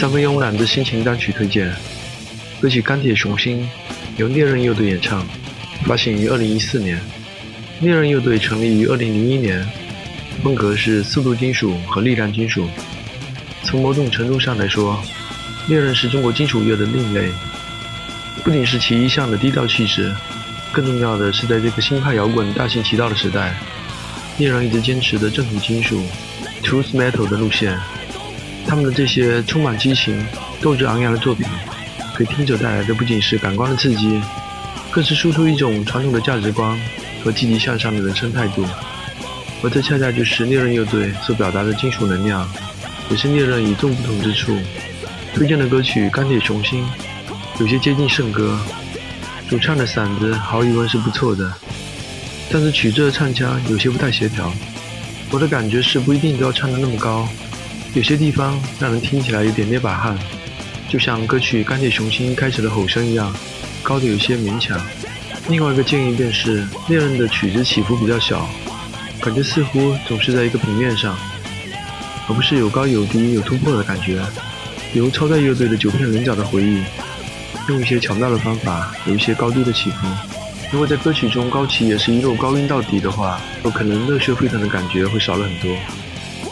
三分慵懒的心情单曲推荐，歌曲《钢铁雄心》由猎人乐队演唱，发行于二零一四年。猎人乐队成立于二零零一年，风格是速度金属和力量金属。从某种程度上来说，猎人是中国金属乐的另类，不仅是其一向的低调气质，更重要的是在这个新派摇滚大行其道的时代，猎人一直坚持的正统金属 （truth metal） 的路线。他们的这些充满激情、斗志昂扬的作品，给听者带来的不仅是感官的刺激，更是输出一种传统的价值观和积极向上的人生态度。而这恰恰就是猎人乐队所表达的金属能量，也是猎人与众不同之处。推荐的歌曲《钢铁雄心》有些接近圣歌，主唱的嗓子毫无疑问是不错的，但是曲子唱腔有些不太协调。我的感觉是不一定都要唱得那么高。有些地方让人听起来有点捏把汗，就像歌曲《钢铁雄心》开始的吼声一样，高的有些勉强。另外一个建议便是，猎人的曲子起伏比较小，感觉似乎总是在一个平面上，而不是有高有低、有突破的感觉。比如超载乐队的《九片棱角的回忆》，用一些巧妙的方法，有一些高低的起伏。如果在歌曲中高起也是一路高音到底的话，有可能热血沸腾的感觉会少了很多。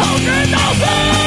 就知道哭